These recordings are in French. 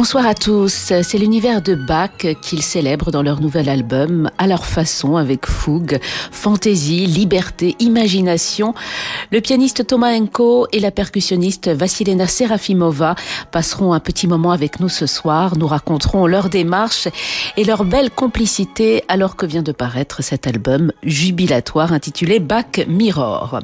Bonsoir à tous, c'est l'univers de Bach qu'ils célèbrent dans leur nouvel album, à leur façon, avec fougue, fantaisie, liberté, imagination. Le pianiste Thomas Enko et la percussionniste Vassilena Serafimova passeront un petit moment avec nous ce soir, nous raconteront leur démarche et leur belle complicité alors que vient de paraître cet album jubilatoire intitulé Bach Mirror.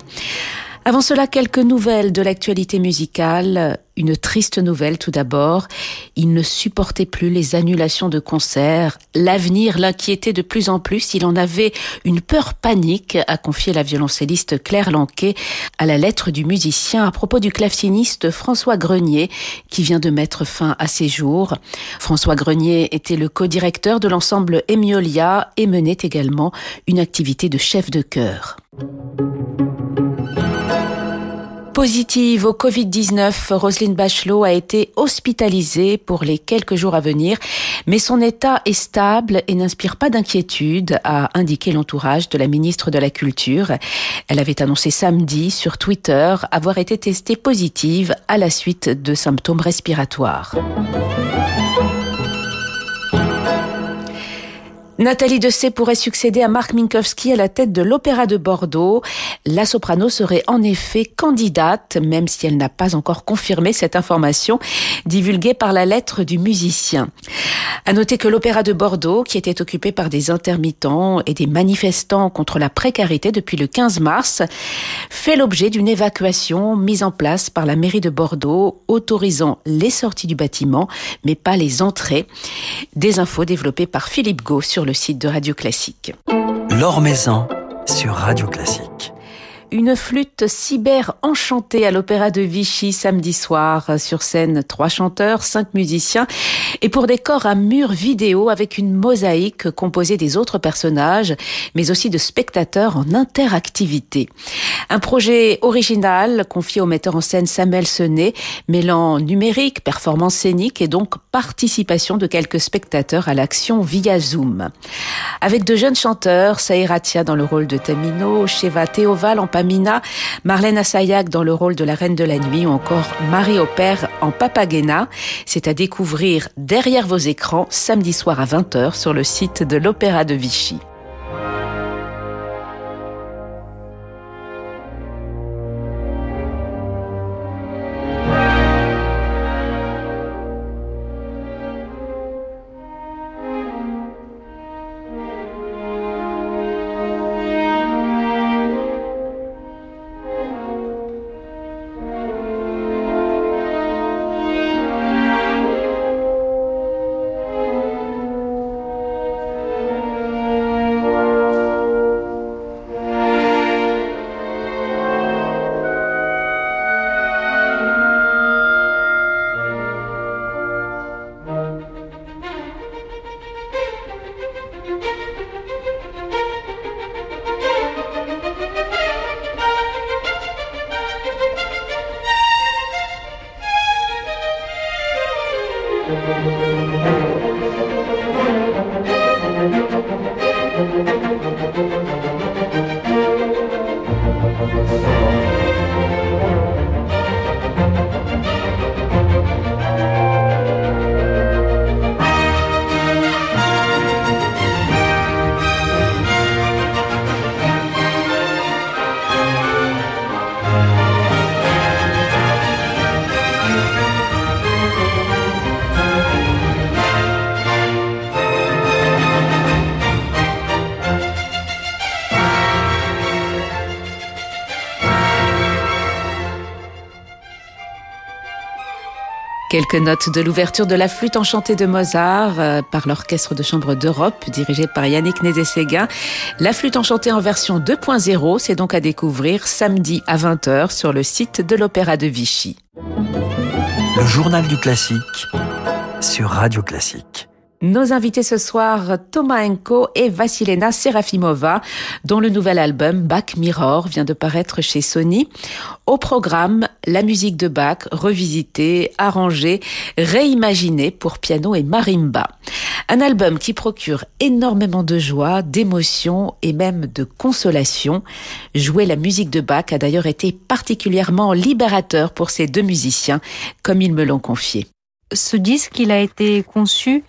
Avant cela, quelques nouvelles de l'actualité musicale. Une triste nouvelle tout d'abord. Il ne supportait plus les annulations de concerts. L'avenir l'inquiétait de plus en plus. Il en avait une peur panique, a confié la violoncelliste Claire Lanquet à la lettre du musicien à propos du claveciniste François Grenier qui vient de mettre fin à ses jours. François Grenier était le co-directeur de l'ensemble Emiolia et menait également une activité de chef de chœur. Positive au Covid-19, Roselyne Bachelot a été hospitalisée pour les quelques jours à venir, mais son état est stable et n'inspire pas d'inquiétude, a indiqué l'entourage de la ministre de la Culture. Elle avait annoncé samedi sur Twitter avoir été testée positive à la suite de symptômes respiratoires. Nathalie Dessay pourrait succéder à Marc Minkowski à la tête de l'Opéra de Bordeaux. La soprano serait en effet candidate, même si elle n'a pas encore confirmé cette information divulguée par la lettre du musicien. À noter que l'Opéra de Bordeaux, qui était occupé par des intermittents et des manifestants contre la précarité depuis le 15 mars, fait l'objet d'une évacuation mise en place par la mairie de Bordeaux, autorisant les sorties du bâtiment, mais pas les entrées. Des infos développées par Philippe sur le site de Radio Classique. L'Or Maison sur Radio Classique une flûte cyber enchantée à l'Opéra de Vichy samedi soir. Sur scène, trois chanteurs, cinq musiciens et pour décor un mur vidéo avec une mosaïque composée des autres personnages, mais aussi de spectateurs en interactivité. Un projet original confié au metteur en scène Samuel Senet, mêlant numérique, performance scénique et donc participation de quelques spectateurs à l'action via Zoom. Avec de jeunes chanteurs, Saïratia dans le rôle de Tamino, Sheva Théoval en Marlène Assayac dans le rôle de la Reine de la Nuit ou encore Marie Opère en Papagena. C'est à découvrir derrière vos écrans samedi soir à 20h sur le site de l'Opéra de Vichy. Música Quelques notes de l'ouverture de la flûte enchantée de Mozart euh, par l'Orchestre de chambre d'Europe dirigé par Yannick Nézé-Séguin. La flûte enchantée en version 2.0, c'est donc à découvrir samedi à 20h sur le site de l'Opéra de Vichy. Le journal du classique sur Radio Classique. Nos invités ce soir, Thomas Enko et Vassilena Serafimova, dont le nouvel album Bach Mirror vient de paraître chez Sony. Au programme, la musique de Bach revisitée, arrangée, réimaginée pour piano et marimba. Un album qui procure énormément de joie, d'émotion et même de consolation. Jouer la musique de Bach a d'ailleurs été particulièrement libérateur pour ces deux musiciens, comme ils me l'ont confié. Ce disque, il a été conçu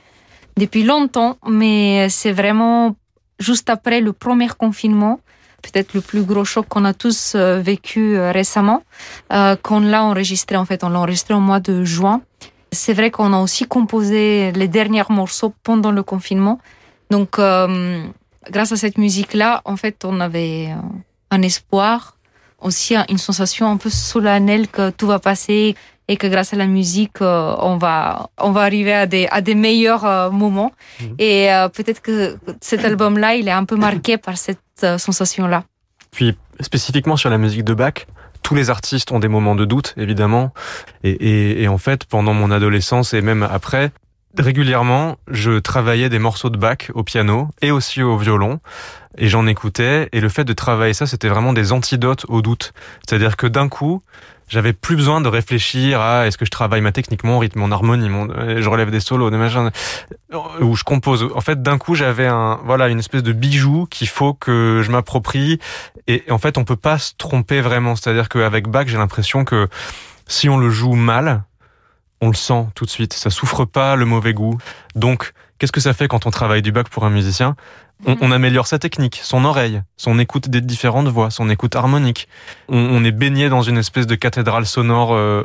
depuis longtemps, mais c'est vraiment juste après le premier confinement peut-être le plus gros choc qu'on a tous euh, vécu euh, récemment, euh, qu'on l'a enregistré en fait, on l'a enregistré au mois de juin. C'est vrai qu'on a aussi composé les derniers morceaux pendant le confinement. Donc, grâce à cette musique-là, en fait, on avait un espoir, aussi une sensation un peu solennelle que tout va passer et que grâce à la musique, on va on va arriver à des à des meilleurs moments. Mmh. Et peut-être que cet album-là, il est un peu marqué par cette euh, sensation-là. Puis spécifiquement sur la musique de Bach, tous les artistes ont des moments de doute, évidemment. Et, en fait, pendant mon adolescence et même après, régulièrement, je travaillais des morceaux de Bach au piano et aussi au violon. Et j'en écoutais. Et le fait de travailler ça, c'était vraiment des antidotes au doute. C'est-à-dire que d'un coup, j'avais plus besoin de réfléchir à est-ce que je travaille ma technique, mon rythme, mon harmonie, mon, euh, je relève des solos, des machins, où je compose. En fait, d'un coup, j'avais un, voilà, une espèce de bijou qu'il faut que je m'approprie. Et en fait, on peut pas se tromper vraiment. C'est-à-dire qu'avec Bach, j'ai l'impression que si on le joue mal, on le sent tout de suite. Ça souffre pas le mauvais goût. Donc, qu'est-ce que ça fait quand on travaille du Bach pour un musicien? On, améliore sa technique, son oreille, son écoute des différentes voix, son écoute harmonique. On, est baigné dans une espèce de cathédrale sonore. Euh,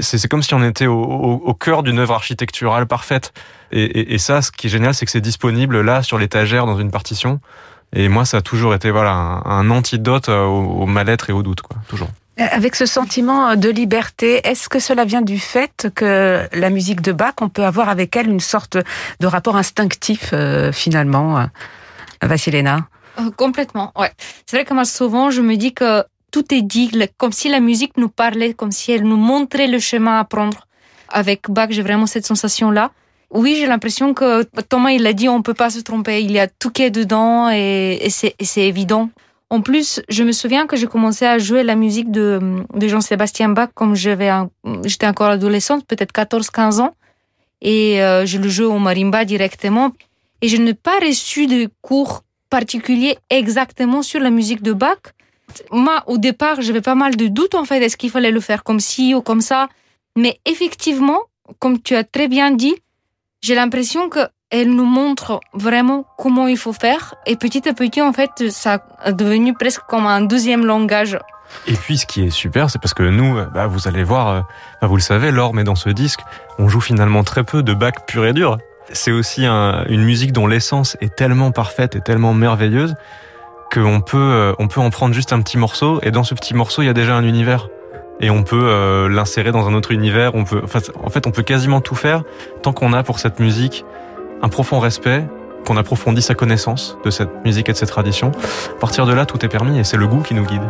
c'est, comme si on était au, cœur d'une œuvre architecturale parfaite. Et, ça, ce qui est génial, c'est que c'est disponible là sur l'étagère dans une partition. Et moi, ça a toujours été voilà un, antidote au, au mal-être et au doute, quoi, toujours. Avec ce sentiment de liberté, est-ce que cela vient du fait que la musique de Bach, on peut avoir avec elle une sorte de rapport instinctif euh, finalement, euh, Euh, Complètement, ouais. C'est vrai que moi souvent je me dis que tout est dit, comme si la musique nous parlait, comme si elle nous montrait le chemin à prendre. Avec Bach, j'ai vraiment cette sensation-là. Oui, j'ai l'impression que Thomas, il a dit, on peut pas se tromper. Il y a tout qui est dedans et, et c'est évident. En plus, je me souviens que j'ai commencé à jouer la musique de, de Jean-Sébastien Bach comme j'avais j'étais encore adolescente, peut-être 14-15 ans. Et euh, je le joue au marimba directement. Et je n'ai pas reçu de cours particuliers exactement sur la musique de Bach. Moi, au départ, j'avais pas mal de doutes en fait. Est-ce qu'il fallait le faire comme ci ou comme ça Mais effectivement, comme tu as très bien dit, j'ai l'impression que elle nous montre vraiment comment il faut faire. Et petit à petit, en fait, ça a devenu presque comme un deuxième langage. Et puis, ce qui est super, c'est parce que nous, bah, vous allez voir, euh, bah, vous le savez, Laure, mais dans ce disque, on joue finalement très peu de bac pur et dur. C'est aussi une musique dont l'essence est tellement parfaite et tellement merveilleuse qu'on peut, euh, on peut en prendre juste un petit morceau, et dans ce petit morceau, il y a déjà un univers et on peut euh, l'insérer dans un autre univers. On peut, en fait, on peut quasiment tout faire tant qu'on a pour cette musique un profond respect, qu'on approfondit sa connaissance de cette musique et de cette tradition. À partir de là, tout est permis et c'est le goût qui nous guide.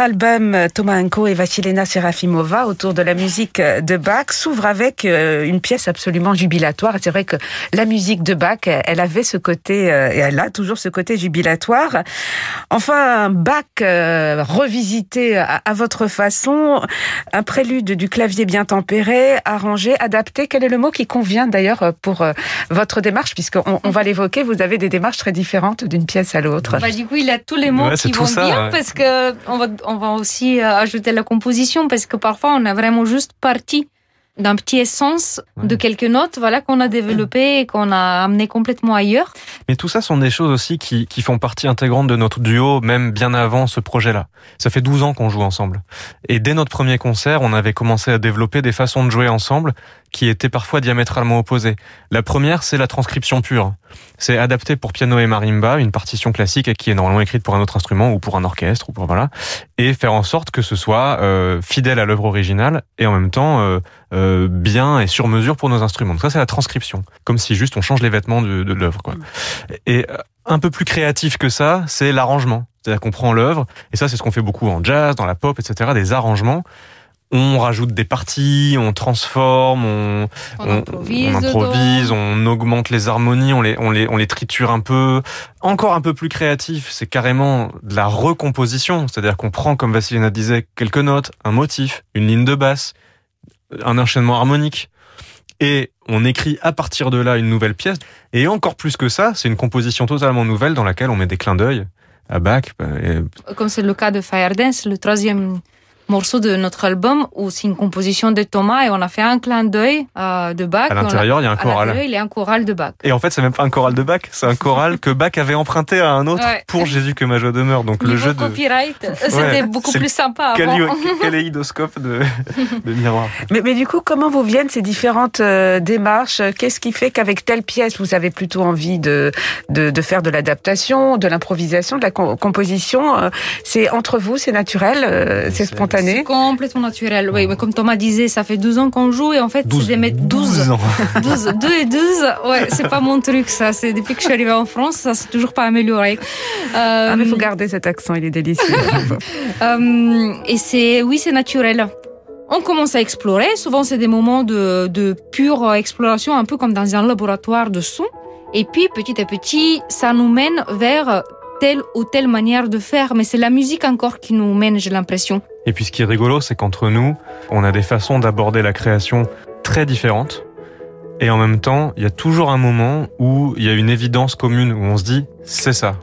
Votre album euh, Thomas Enko et Vassilena Serafimova autour de la musique euh, de Bach s'ouvre avec euh, une pièce absolument jubilatoire. C'est vrai que la musique de Bach, elle avait ce côté, et elle a toujours ce côté jubilatoire. Enfin, Bach revisité à, votre façon, un prélude du clavier bien tempéré, arrangé, adapté. Quel est le mot qui convient d'ailleurs pour votre démarche, puisqu'on on va l'évoquer, vous avez des démarches très différentes d'une pièce à l'autre. Bah, du coup, il a tous les mots qui vont bien, parce que on va, on va aussi euh, ajouter la composition parce que parfois on a vraiment juste parti d'un petit essence de quelques notes voilà qu'on a développé et qu'on a amené complètement ailleurs. Mais tout ça sont des choses aussi qui, qui font partie intégrante de notre duo même bien avant ce projet-là. Ça fait 12 ans qu'on joue ensemble. Et dès notre premier concert, on avait commencé à développer des façons de jouer ensemble qui étaient parfois diamétralement opposées. La première, c'est la transcription pure. C'est adapter pour piano et marimba une partition classique qui est normalement écrite pour un autre instrument ou pour un orchestre ou pour voilà, et faire en sorte que ce soit euh, fidèle à l'œuvre originale et en même temps euh, euh, bien et sur mesure pour nos instruments. Donc ça, c'est la transcription, comme si juste on change les vêtements de, de l'œuvre. Quoi. Et euh, un peu plus créatif que ça, c'est l'arrangement. C'est-à-dire qu'on prend l'œuvre, et ça c'est ce qu'on fait beaucoup en jazz, dans la pop, etc., des arrangements on rajoute des parties, on transforme, on, on, improvise, on, improvise on, augmente les harmonies, on les, on, les, on les triture un peu. Encore un peu plus créatif, c'est carrément de la recomposition. C'est-à-dire qu'on prend, comme Vassilina disait, quelques notes, un motif, une ligne de basse, un enchaînement harmonique. Et on écrit à partir de là une nouvelle pièce. Et encore plus que ça, c'est une composition totalement nouvelle dans laquelle on met des clins d'œil à Bach. Comme c'est le cas de Fire Dance, le troisième morceau de notre album où c'est une composition de Thomas et on a fait un clin d'œil euh, de Bach. À l'intérieur, il y a un choral. il y a un choral de Bach. Et en fait, c'est même pas un choral de Bach, c'est un choral que Bach avait emprunté à un autre pour Jésus que ma joie demeure. Donc le jeu de copyright, c'était beaucoup plus sympa. Kaléidoscope de, de miroir. Mais, mais, du coup, comment vous viennent ces différentes euh, démarches? Qu'est-ce qui fait qu'avec telle pièce, vous avez plutôt envie de de, de faire de l'adaptation, de l'improvisation, de la composition? Euh, C'est entre vous, c'est naturel, euh, c'est spontané. C'est complètement naturel, oui. Mais comme Thomas disait, ça fait 12 ans qu'on joue et en fait, c'est des mettre 12. 12, 2 et 12, ouais, c'est pas mon truc, ça. C'est depuis que je suis arrivée en France, ça s'est toujours pas amélioré. Euh, ah, mais faut garder cet accent, il est délicieux. euh, et c'est, oui, c'est naturel. On commence à explorer. Souvent, c'est des moments de, de pure exploration, un peu comme dans un laboratoire de son. Et puis, petit à petit, ça nous mène vers telle ou telle manière de faire, mais c'est la musique encore qui nous mène, j'ai l'impression. Et puis ce qui est rigolo, c'est qu'entre nous, on a des façons d'aborder la création très différentes. Et en même temps, il y a toujours un moment où il y a une évidence commune, où on se dit, c'est ça.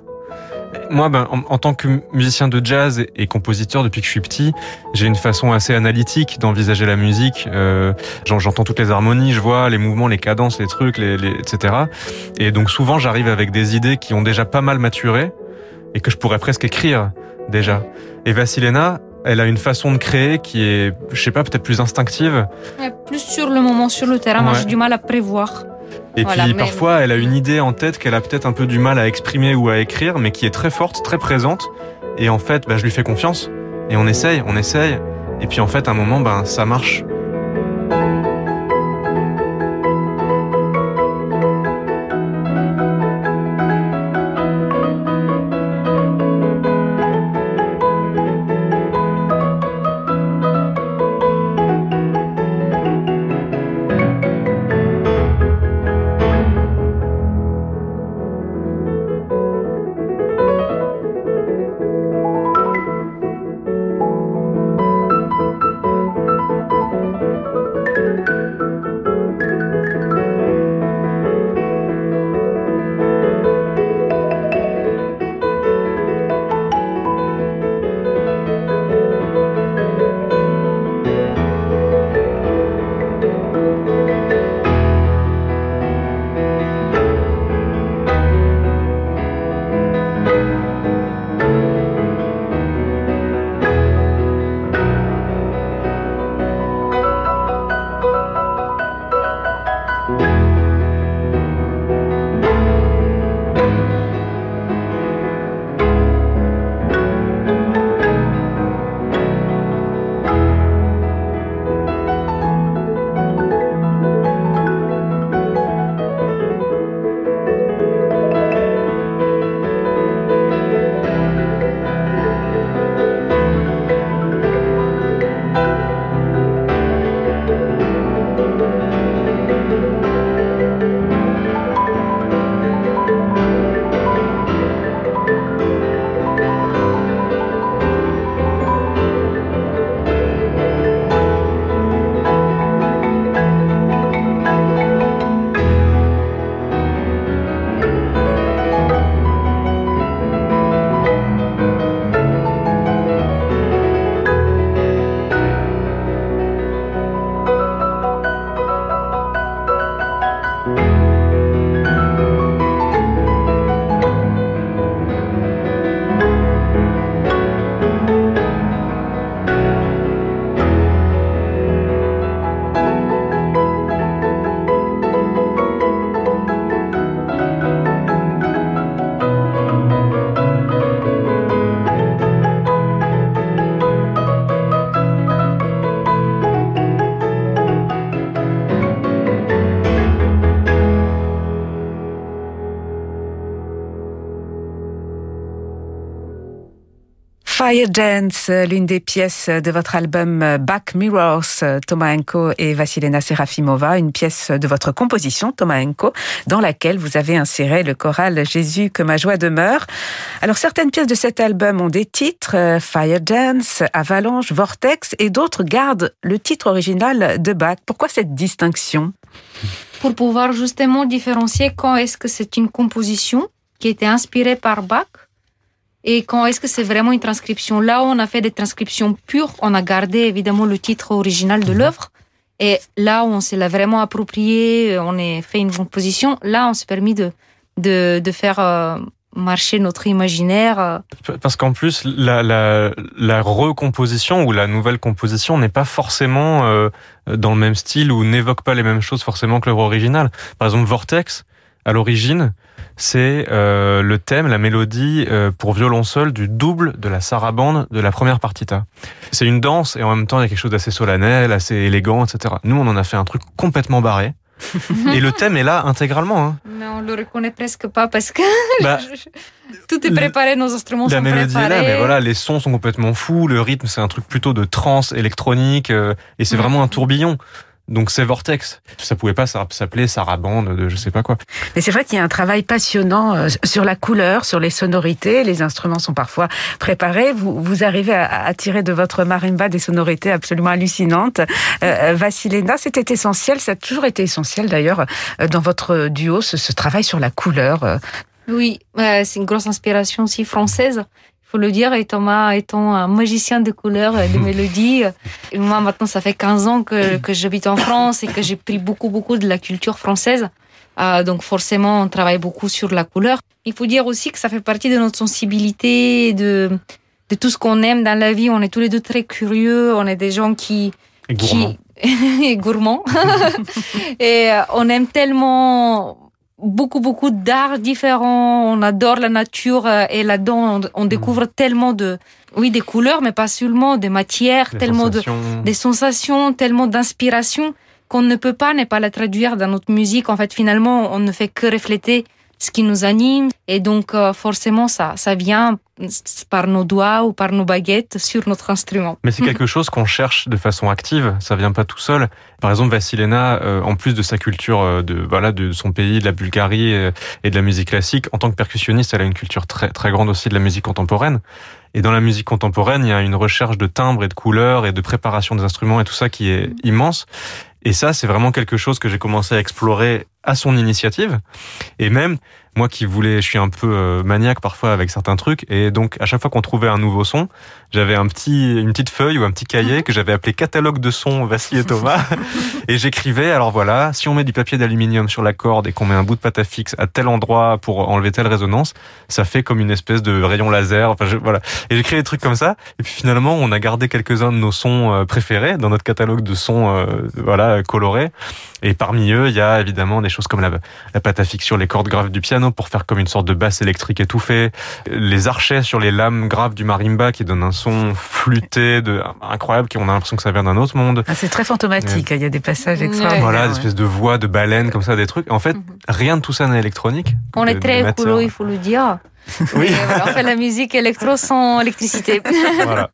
Moi, ben, en, tant que musicien de jazz et, compositeur depuis que je suis petit, j'ai une façon assez analytique d'envisager la musique. Euh, J'entends toutes les harmonies, je vois les mouvements, les cadences, les trucs, les, les, etc. Et donc souvent, j'arrive avec des idées qui ont déjà pas mal maturé et que je pourrais presque écrire déjà. Et Vassilena, elle a une façon de créer qui est, je sais pas, peut-être plus instinctive. plus sur le moment, sur le terrain. Moi, j'ai du mal à prévoir. Et puis parfois, elle a une idée en tête qu'elle a peut-être un peu du mal à exprimer ou à écrire, mais qui est très forte, très présente. Et en fait, bah, je lui fais confiance. Et on essaye, on essaye. Et puis en fait, à un moment, ben, ça marche. Fire Dance, l'une des pièces de votre album Back Mirrors, Thomas Enko et Vassilena Serafimova, une pièce de votre composition, Thomas Enko, dans laquelle vous avez inséré le choral Jésus que ma joie demeure. Alors certaines pièces de cet album ont des titres, Fire Dance, Avalanche, Vortex, et d'autres gardent le titre original de Bach. Pourquoi cette distinction? Pour pouvoir justement différencier quand est-ce que c'est une composition qui était inspirée par Bach et quand est-ce que c'est vraiment une transcription? Là, on a fait des transcriptions pures, on a gardé évidemment le titre original de mhm. l'œuvre. Et là, on s'est vraiment approprié, on a fait une composition. Là, on s'est permis de, de, de faire euh, marcher notre imaginaire. Euh. Parce qu'en plus, la, la, la, recomposition ou la nouvelle composition n'est pas forcément euh, dans le même style ou n'évoque pas les mêmes choses forcément que l'œuvre originale. Par exemple, Vortex, à l'origine, c'est euh, le thème, la mélodie euh, pour violon seul du double de la sarabande de la première partita. C'est une danse et en même temps il y a quelque chose d'assez solennel, assez élégant, etc. Nous on en a fait un truc complètement barré. et le thème est là intégralement. Hein. Mais on le reconnaît presque pas parce que bah, tout est préparé, nos instruments sont préparés. La mélodie est là, mais voilà, les sons sont complètement fous. Le rythme, c'est un truc plutôt de trance électronique euh, et c'est vraiment un tourbillon. Donc c'est Vortex. Ça pouvait pas s'appeler Sarabande de je sais pas quoi. Mais c'est vrai qu'il y a un travail passionnant euh, sur la couleur, sur les sonorités. Les instruments sont parfois préparés. Vous, vous arrivez à, tirer de votre marimba des sonorités absolument hallucinantes. Euh, euh, Vassilena, c'était essentiel. Ça a toujours été essentiel d'ailleurs dans votre duo, ce, ce travail sur la couleur. Oui, c'est une grosse inspiration aussi française faut le dire, et Thomas étant un magicien de couleurs et de mélodies. Et moi, maintenant, ça fait 15 ans que, que j'habite en France et que j'ai pris beaucoup, beaucoup de la culture française. Euh, donc forcément, on travaille beaucoup sur la couleur. Il faut dire aussi que ça fait partie de notre sensibilité, de, de tout ce qu'on aime dans la vie. On est tous les deux très curieux. On est des gens qui... Et gourmands. Qui... et gourmands. et euh, on aime tellement beaucoup beaucoup d'arts différents. On adore la nature euh, et là-dedans on, mm. découvre tellement de oui des couleurs, mais pas seulement des matières, tellement de des sensations, tellement d'inspiration qu'on ne peut pas ne pas la traduire dans notre musique. En fait, finalement, on ne fait que refléter ce qui nous anime et donc euh, forcément ça ça vient par nos doigts ou par nos baguettes sur notre instrument. Mais c'est quelque chose qu'on cherche de façon active, ça vient pas tout seul. Par exemple, Vassilena, euh, en plus de sa culture euh, de voilà de son pays, de la Bulgarie et de la musique classique, en tant que percussionniste, elle a une culture très très grande aussi de la musique contemporaine. Et dans la musique contemporaine, il y a une recherche de timbres et de couleurs et de préparation des instruments et tout ça qui est immense. Et ça, c'est vraiment quelque chose que j'ai commencé à explorer à son initiative. Et même, moi qui voulais, je suis un peu euh, maniaque parfois avec certains trucs, et donc à chaque fois qu'on trouvait un nouveau son, j'avais un petit, une petite feuille ou un petit cahier que j'avais appelé catalogue de sons Vassil et Thomas, et j'écrivais. Alors voilà, si on met du papier d'aluminium sur la corde et qu'on met un bout de pâte à fixe à tel endroit pour enlever telle résonance, ça fait comme une espèce de rayon laser. Enfin voilà, et j'écrivais des trucs comme ça. Et puis finalement, on a gardé quelques-uns de nos sons euh, préférés dans notre catalogue de sons, euh, voilà, colorés. Et parmi eux, il y a évidemment des choses comme la, la pâte à fixe sur les cordes graves du piano pour faire comme une sorte de basse électrique étouffée, les archets sur les lames graves du marimba qui donnent un son flûté de incroyable, qui on a l'impression que ça vient d'un autre monde. Ah, c'est très fantomatique. Il y a des passages extraordinaires. Voilà, des espèces de voix de baleines comme ça, des trucs. En fait, mhm. rien de tout ça n'est électronique. On est très écolo, il faut le dire. Oui. on fait la musique électro sans électricité. Voilà.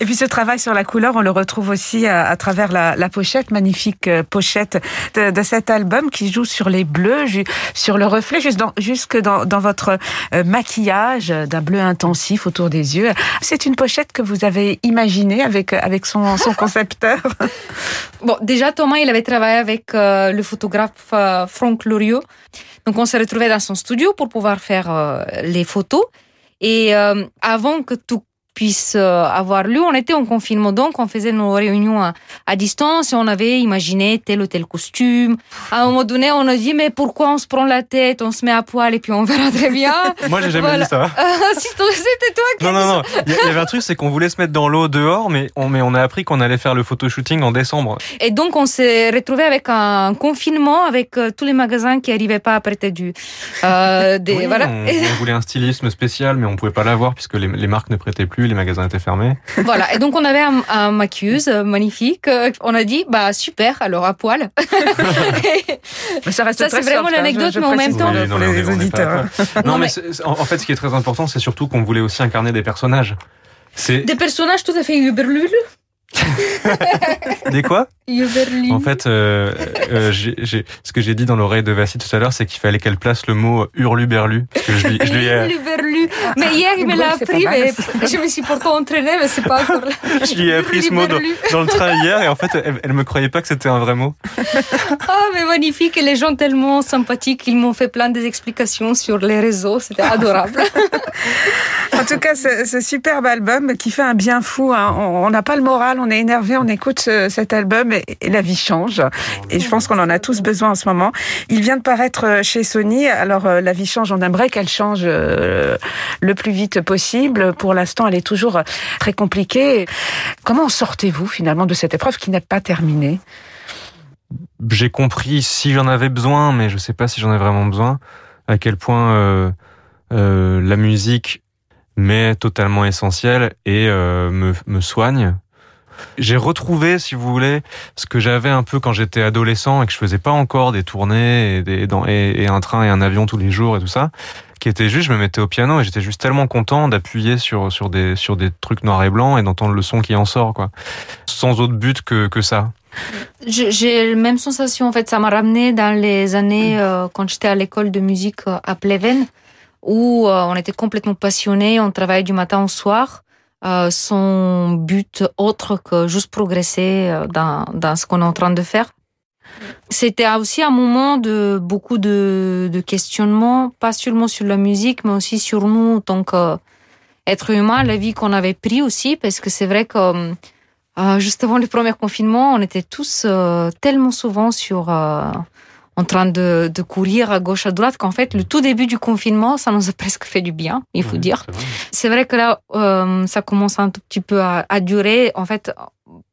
Et puis ce travail sur la couleur, on le retrouve aussi à, travers la, pochette, magnifique euh, pochette de, cet album qui joue sur les bleus, sur le reflet, juste dans, jusque dans, votre euh, maquillage d'un bleu intensif autour des yeux. C'est une pochette que vous avez imaginée avec, avec son, son concepteur. Bon, déjà Thomas, il avait travaillé avec euh, le photographe Franck Loriot. Donc on s'est retrouvé dans son studio pour pouvoir faire euh, les photos. Et euh, avant que tout puisse euh, avoir lieu. On était en confinement, donc on faisait nos réunions à, distance et on avait imaginé tel ou tel costume. À un moment donné, on a dit, mais pourquoi on se prend la tête, on se met à poil et puis on verra très bien. Moi, j'ai jamais dit ça. si c'était toi qui Non, non, non. Il y avait un truc, c'est qu'on voulait se mettre dans l'eau dehors, mais on, mais on a appris qu'on allait faire le photoshooting en décembre. Et donc, on s'est retrouvé avec un confinement, avec euh, tous les magasins qui n'arrivaient pas à prêter du... Euh, des, voilà. On, voulait un stylisme spécial, mais on pouvait pas l'avoir puisque les, les marques ne prêtaient plus plus, les magasins étaient fermés. Voilà. Et donc on avait un, un Macuse magnifique. On a dit bah super. Alors à poil. Mais ça reste Ça, très c'est vraiment hein, l'anecdote, mais en même temps- Oui, non, les auditeurs. Non, Non, mais, en en fait, ce qui est très important, c'est surtout qu'on voulait aussi incarner des personnages. C'est Des personnages tout à fait Uberlul. des quoi? En fait, euh, euh, j'ai- ce que j'ai dit dans l'oreille de Vassi tout à l'heure, c'est qu'il fallait qu'elle place le mot hurluberlu. Parce que je lui, je lui ai, Uberlul. Mais hier, il me l'a appris, mais je me suis pourtant entraînée, mais c'est pas encore là. je lui ai appris ce mot dans, dans le train hier et en fait, elle, elle me croyait pas que c'était un vrai mot. Ah, mais magnifique. Et les gens tellement sympathiques, ils m'ont fait plein des explications sur les réseaux. C'était adorable. En tout cas, ce, ce superbe album qui fait un bien fou. hein. On n'a pas le moral, on est énervé, on écoute ce- cet album et, la vie change. Et je pense qu'on en a tous besoin en ce moment. Il vient de paraître chez Sony. Alors euh, la vie change, on aimerait qu'elle change euh, le plus vite possible. Pour l'instant, elle est toujours euh, très compliquée. Comment en sortez-vous finalement de cette épreuve qui n'est pas terminée J'ai compris si j'en avais besoin, mais je sais pas si j'en ai vraiment besoin, à quel point euh, euh, la musique m'est totalement essentielle et euh, me soigne. J'ai retrouvé, si vous voulez, ce que j'avais un peu quand j'étais adolescent et que je faisais pas encore des tournées et, un train et un avion tous les jours et tout ça, qui était juste, je me mettais au piano et j'étais juste tellement content d'appuyer sur des trucs noirs et blancs et d'entendre le son qui en sort, quoi, sans autre but que ça. J'ai la même sensation. En fait, ça m'a ramené dans les années euh, quand j'étais à l'école de musique euh, à Pleven, où euh, on était complètement passionnés, on travaillait du matin au soir, euh, sans but autre que juste progresser euh, dans, dans ce qu'on est en train de faire. C'était aussi un moment de beaucoup de, de questionnements, pas seulement sur la musique, mais aussi sur nous en tant qu'êtres humains, la vie qu'on avait pris aussi, parce que c'est vrai que euh, juste avant le premier confinement, on était tous tellement souvent sur en train de, de courir à gauche à droite qu'en fait le tout début du confinement, ça nous a presque fait du bien, il faut Ouais, dire. c'est vrai. Que là, euh, ça commence un tout petit peu à, à durer. En fait,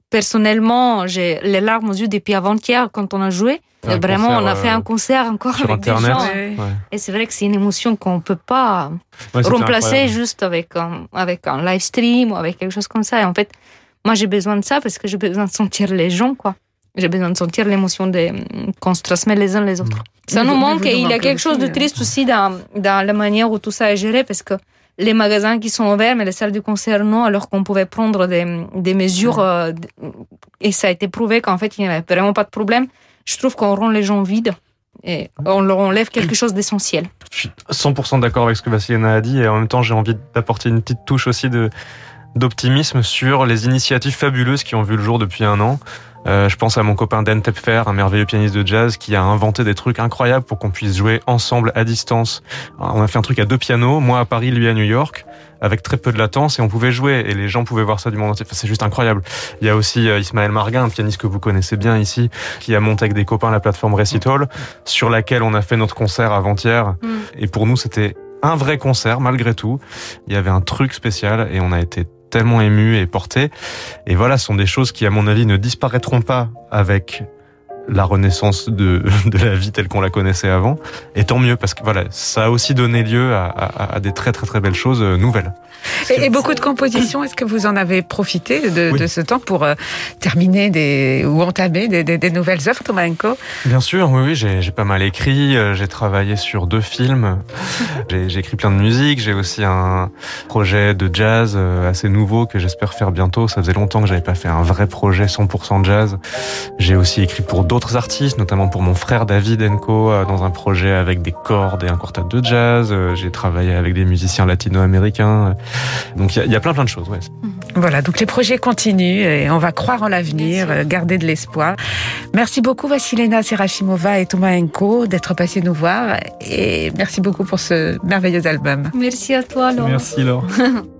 personnellement, j'ai les larmes aux yeux depuis avant-hier quand on a joué. Un vraiment, concert, on a fait euh, un concert encore sur avec Internet. des gens. Ouais. Et c'est vrai que c'est une émotion qu'on peut pas Ouais, remplacer incroyable. juste avec un, avec un live stream ou avec quelque chose comme ça. Et en fait, moi, j'ai besoin de ça parce que j'ai besoin de sentir les gens, quoi. J'ai besoin de sentir l'émotion qu'on se transmet les uns les autres. Ça Mais nous vous- manque et il y a quelque chose de hein. triste aussi dans, dans la manière où tout ça est géré parce que les magasins qui sont ouverts, mais les salles de concert non, alors qu'on pouvait prendre des, des mesures euh, et ça a été prouvé qu'en fait, il n'y avait vraiment pas de problème. Je trouve qu'on rend les gens vides et on leur enlève quelque chose d'essentiel. Je suis 100% d'accord avec ce que Vassilena a dit et en même temps j'ai envie d'apporter une petite touche aussi de d'optimisme sur les initiatives fabuleuses qui ont vu le jour depuis un an. Euh, je pense à mon copain Dan Tepfer, un merveilleux pianiste de jazz qui a inventé des trucs incroyables pour qu'on puisse jouer ensemble à distance. On a fait un truc à deux pianos, moi à Paris, lui à New York, avec très peu de latence et on pouvait jouer et les gens pouvaient voir ça du monde entier. Enfin, c'est juste incroyable. Il y a aussi euh, Ismaël Marguin, un pianiste que vous connaissez bien ici, qui a monté avec des copains la plateforme Recital, sur laquelle on a fait notre concert avant-hier. Mm. Et pour nous, c'était un vrai concert malgré tout. Il y avait un truc spécial et on a été tellement émus et portés. Et voilà, ce sont des choses qui, à mon avis, ne disparaîtront pas avec la renaissance de, de la vie telle qu'on la connaissait avant. Et tant mieux, parce que voilà, ça a aussi donné lieu à, à- à des très très très belles choses euh, nouvelles. Et, et beaucoup de compositions, est-ce que vous en avez profité de, Oui. de ce temps pour euh, terminer des, ou entamer des, des- des nouvelles œuvres, Tomaenko Bien sûr, oui, oui, j'ai pas mal écrit, euh, j'ai travaillé sur deux films, j'ai écrit plein de musique, j'ai aussi un projet de jazz assez nouveau que j'espère faire bientôt. Ça faisait longtemps que j'avais pas fait un vrai projet 100% jazz. J'ai aussi écrit pour d'autres artistes, notamment pour mon frère David Enco euh, dans un projet avec des cordes et un quartet de jazz. Euh, J'ai travaillé avec des musiciens latino-américains. Donc il y, a- il y a plein plein de choses. Ouais. Voilà, donc les projets continuent et on va croire en l'avenir, garder de l'espoir. Merci beaucoup Vassilena Serafimova et Tomaenko d'être passés nous voir et merci beaucoup pour ce merveilleux album. Merci à toi, Laure. Merci Laure.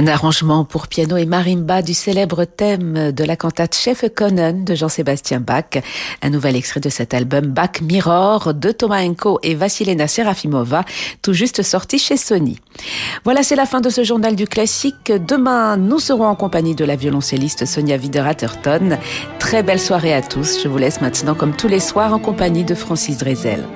Un arrangement pour piano et marimba du célèbre thème de la cantate Chef Conan de Jean-Sébastien Bach. Un nouvel extrait de cet album Bach Mirror de Tomaenko et Vassilena Serafimova, tout juste sorti chez Sony. Voilà, c'est la fin de ce journal du classique. Demain, nous serons en compagnie de la violoncelliste Sonia Wider-Atherton. Très belle soirée à tous. Je vous laisse maintenant, comme tous les soirs, en compagnie de Francis Drezel.